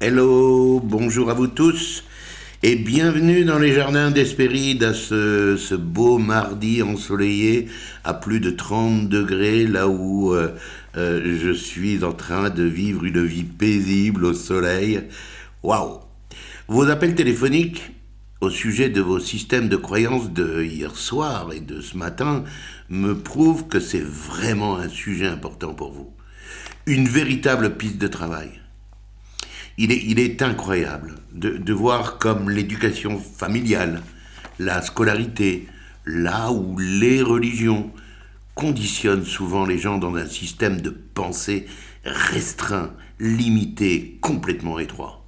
Hello, bonjour à vous tous et bienvenue dans les jardins d'Hespéride à ce, beau mardi ensoleillé à plus de 30 degrés là où euh, euh, je suis en train de vivre une vie paisible au soleil. Waouh Vos appels téléphoniques au sujet de vos systèmes de croyances de hier soir et de ce matin me prouvent que c'est vraiment un sujet important pour vous. Une véritable piste de travail il est, incroyable de, voir comme l'éducation familiale, la scolarité, là où les religions conditionnent souvent les gens dans un système de pensée restreint, limité, complètement étroit.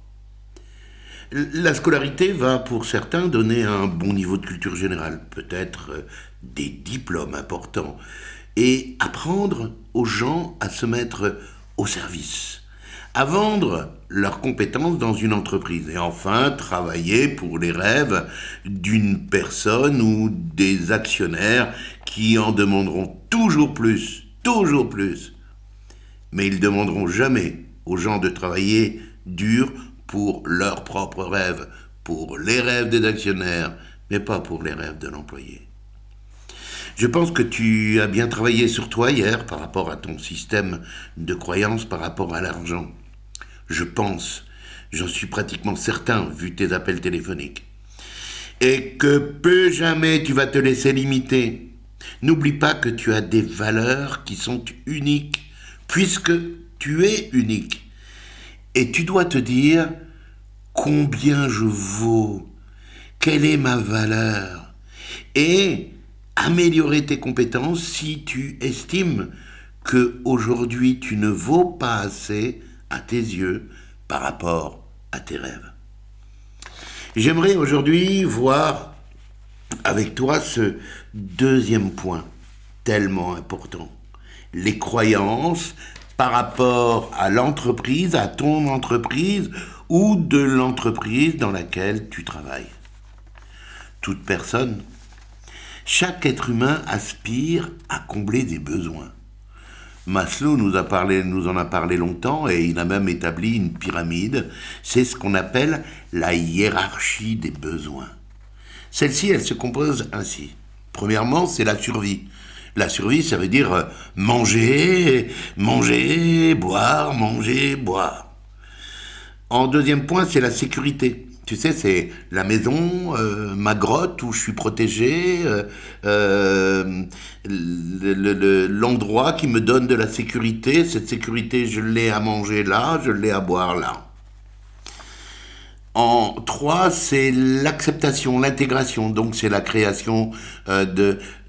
La scolarité va pour certains donner un bon niveau de culture générale, peut-être euh, des diplômes importants, et apprendre aux gens à se mettre au service, à vendre leurs compétences dans une entreprise. Et enfin, travailler pour les rêves d'une personne ou des actionnaires qui en demanderont toujours plus, toujours plus. Mais ils demanderont jamais aux gens de travailler dur pour leurs propres rêves, pour les rêves des actionnaires, mais pas pour les rêves de l'employé. Je pense que tu as bien travaillé sur toi hier par rapport à ton système de croyance par rapport à l'argent. Je pense, j'en suis pratiquement certain vu tes appels téléphoniques. Et que peu jamais tu vas te laisser limiter. N'oublie pas que tu as des valeurs qui sont uniques, puisque tu es unique. Et tu dois te dire combien je vaux, quelle est ma valeur, et améliorer tes compétences si tu estimes que aujourd'hui tu ne vaux pas assez à tes yeux par rapport à tes rêves. J'aimerais aujourd'hui voir avec toi ce deuxième point tellement important. Les croyances par rapport à l'entreprise, à ton entreprise ou de l'entreprise dans laquelle tu travailles. Toute personne, chaque être humain aspire à combler des besoins. Maslow nous, a parlé, nous en a parlé longtemps et il a même établi une pyramide. C'est ce qu'on appelle la hiérarchie des besoins. Celle-ci, elle se compose ainsi. Premièrement, c'est la survie. La survie, ça veut dire euh, manger, manger, boire, manger, boire. En deuxième point, c'est la sécurité. Tu sais, c'est la maison, euh, ma grotte où je suis protégé, euh, l'endroit qui me donne de la sécurité. Cette sécurité, je l'ai à manger là, je l'ai à boire là. En trois, c'est l'acceptation, l'intégration. Donc, c'est la création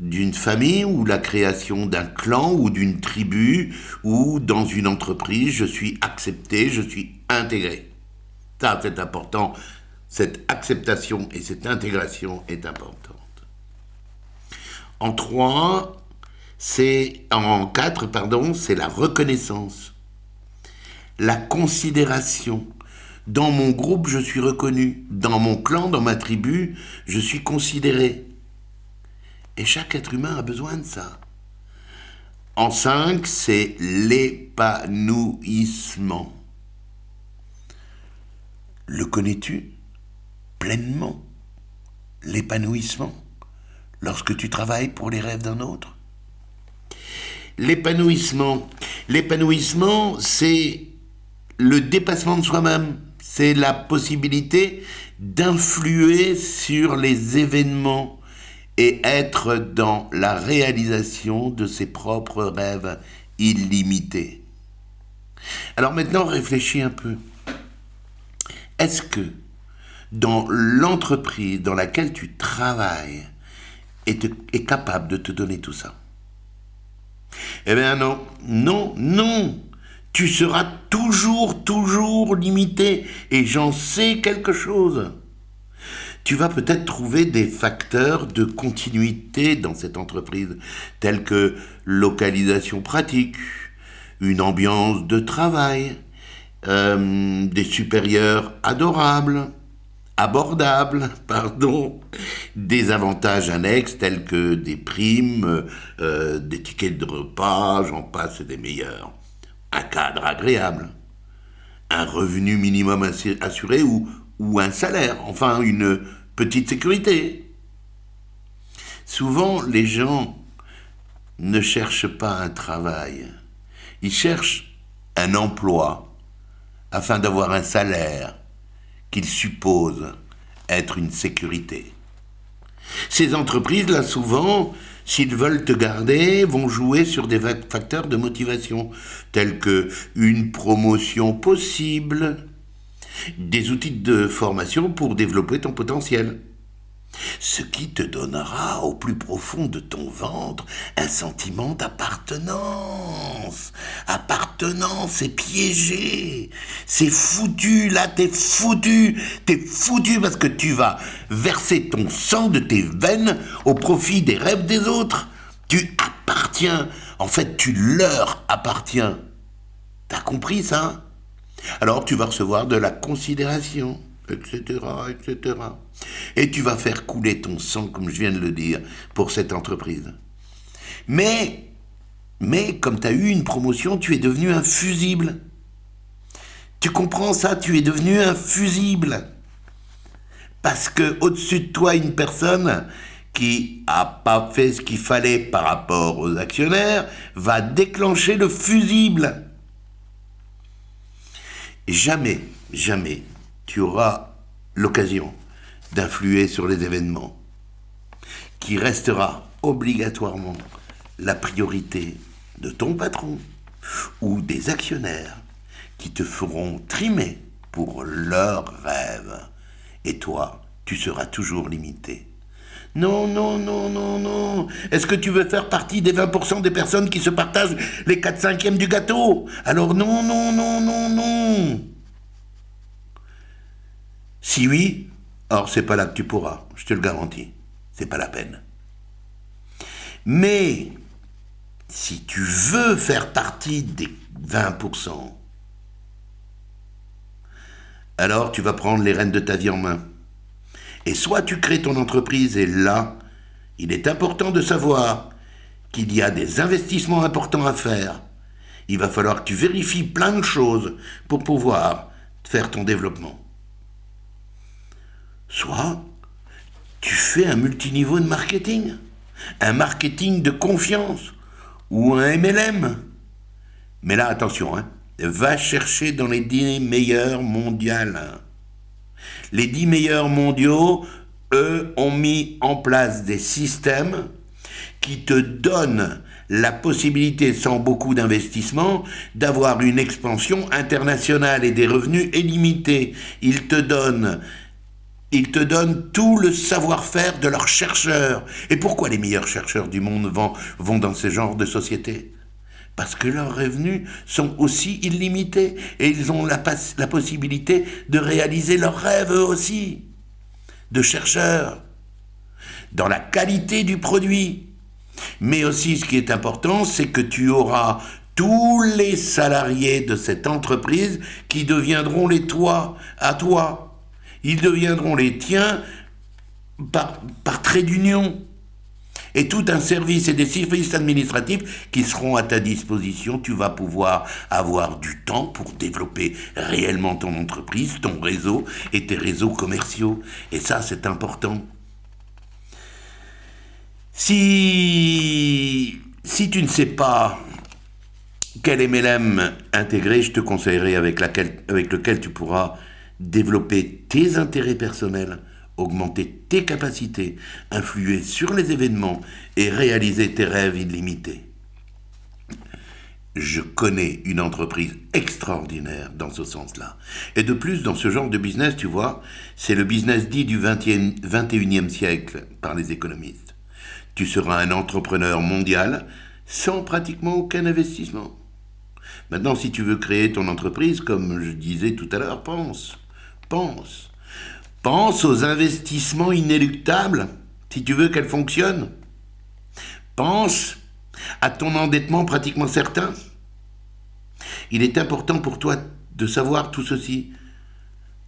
d'une famille ou la création d'un clan ou d'une tribu ou dans une entreprise. Je suis accepté, je suis intégré. Ça, c'est important cette acceptation et cette intégration est importante. En trois, c'est en quatre, pardon, c'est la reconnaissance, la considération. Dans mon groupe, je suis reconnu. Dans mon clan, dans ma tribu, je suis considéré. Et chaque être humain a besoin de ça. En cinq, c'est l'épanouissement. Le connais-tu? Pleinement l'épanouissement lorsque tu travailles pour les rêves d'un autre L'épanouissement, l'épanouissement, c'est le dépassement de soi-même, c'est la possibilité d'influer sur les événements et être dans la réalisation de ses propres rêves illimités. Alors maintenant, réfléchis un peu. Est-ce que dans l'entreprise dans laquelle tu travailles est, est capable de te donner tout ça? Eh bien non, non, non. Tu seras toujours, toujours limité. Et j'en sais quelque chose. Tu vas peut-être trouver des facteurs de continuité dans cette entreprise, tels que localisation pratique, une ambiance de travail, euh, des supérieurs adorables, abordables, pardon, des avantages annexes tels que des primes, euh, des tickets de repas, j'en passe des meilleurs. Un cadre agréable, un revenu minimum assuré ou, ou un salaire, enfin une petite sécurité. Souvent, les gens ne cherchent pas un travail, ils cherchent un emploi afin d'avoir un salaire qu'ils supposent être une sécurité. Ces entreprises-là, souvent, s'ils veulent te garder, vont jouer sur des facteurs de motivation, tels que une promotion possible, des outils de formation pour développer ton potentiel, ce qui te donnera au plus profond de ton ventre un sentiment d'appartenance. Appartenance, c'est piégé, c'est foutu, là t'es foutu, t'es foutu parce que tu vas verser ton sang de tes veines au profit des rêves des autres. Tu appartiens, en fait tu leur appartiens. T'as compris ça? Alors tu vas recevoir de la considération etc., etc. Et tu vas faire couler ton sang, comme je viens de le dire, pour cette entreprise. Mais, mais comme tu as eu une promotion, tu es devenu un fusible. Tu comprends ça Tu es devenu un fusible. Parce que au-dessus de toi, une personne qui a pas fait ce qu'il fallait par rapport aux actionnaires va déclencher le fusible. jamais, jamais tu auras l'occasion d'influer sur les événements, qui restera obligatoirement la priorité de ton patron ou des actionnaires qui te feront trimer pour leurs rêves. Et toi, tu seras toujours limité. Non, non, non, non, non. Est-ce que tu veux faire partie des 20% des personnes qui se partagent les 4 cinquièmes du gâteau? Alors non, non, non, non, non. Si oui, or c'est pas là que tu pourras, je te le garantis. C'est pas la peine. Mais si tu veux faire partie des 20%, alors tu vas prendre les rênes de ta vie en main. Et soit tu crées ton entreprise et là, il est important de savoir qu'il y a des investissements importants à faire. Il va falloir que tu vérifies plein de choses pour pouvoir faire ton développement. Soit tu fais un multiniveau de marketing, un marketing de confiance ou un MLM. Mais là, attention, hein, va chercher dans les dix meilleurs mondiales. Les dix meilleurs mondiaux, eux, ont mis en place des systèmes qui te donnent la possibilité, sans beaucoup d'investissement, d'avoir une expansion internationale et des revenus illimités. Ils te donnent ils te donnent tout le savoir-faire de leurs chercheurs. Et pourquoi les meilleurs chercheurs du monde vont, dans ce genre de société? Parce que leurs revenus sont aussi illimités et ils ont la, possibilité de réaliser leurs rêves aussi, de chercheurs, dans la qualité du produit. Mais aussi, ce qui est important, c'est que tu auras tous les salariés de cette entreprise qui deviendront les toits à toi ils deviendront les tiens par, par trait d'union. Et tout un service et des services administratifs qui seront à ta disposition. Tu vas pouvoir avoir du temps pour développer réellement ton entreprise, ton réseau et tes réseaux commerciaux. Et ça, c'est important. Si, si tu ne sais pas quel MLM intégrer, je te conseillerais avec, laquelle, avec lequel tu pourras développer tes intérêts personnels, augmenter tes capacités, influer sur les événements et réaliser tes rêves illimités. Je connais une entreprise extraordinaire dans ce sens-là. Et de plus, dans ce genre de business, tu vois, c'est le business dit du 21e siècle par les économistes. Tu seras un entrepreneur mondial sans pratiquement aucun investissement. Maintenant, si tu veux créer ton entreprise, comme je disais tout à l'heure, pense. Pense. Pense aux investissements inéluctables si tu veux qu'elle fonctionne. Pense à ton endettement pratiquement certain. Il est important pour toi de savoir tout ceci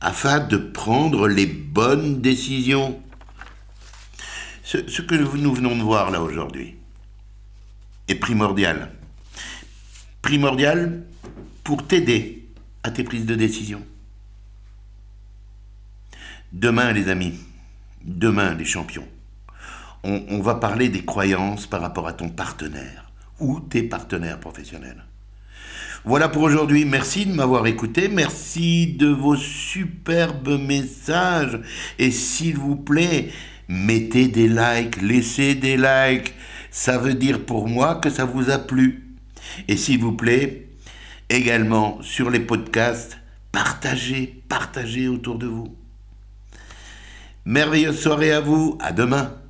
afin de prendre les bonnes décisions. Ce, que nous venons de voir là aujourd'hui est primordial. Primordial pour t'aider à tes prises de décision. Demain, les amis, demain, les champions, on, va parler des croyances par rapport à ton partenaire ou tes partenaires professionnels. Voilà pour aujourd'hui. Merci de m'avoir écouté. Merci de vos superbes messages. Et s'il vous plaît, mettez des likes, laissez des likes. Ça veut dire pour moi que ça vous a plu. Et s'il vous plaît, également sur les podcasts, partagez, partagez autour de vous. Merveilleuse soirée à vous. À demain.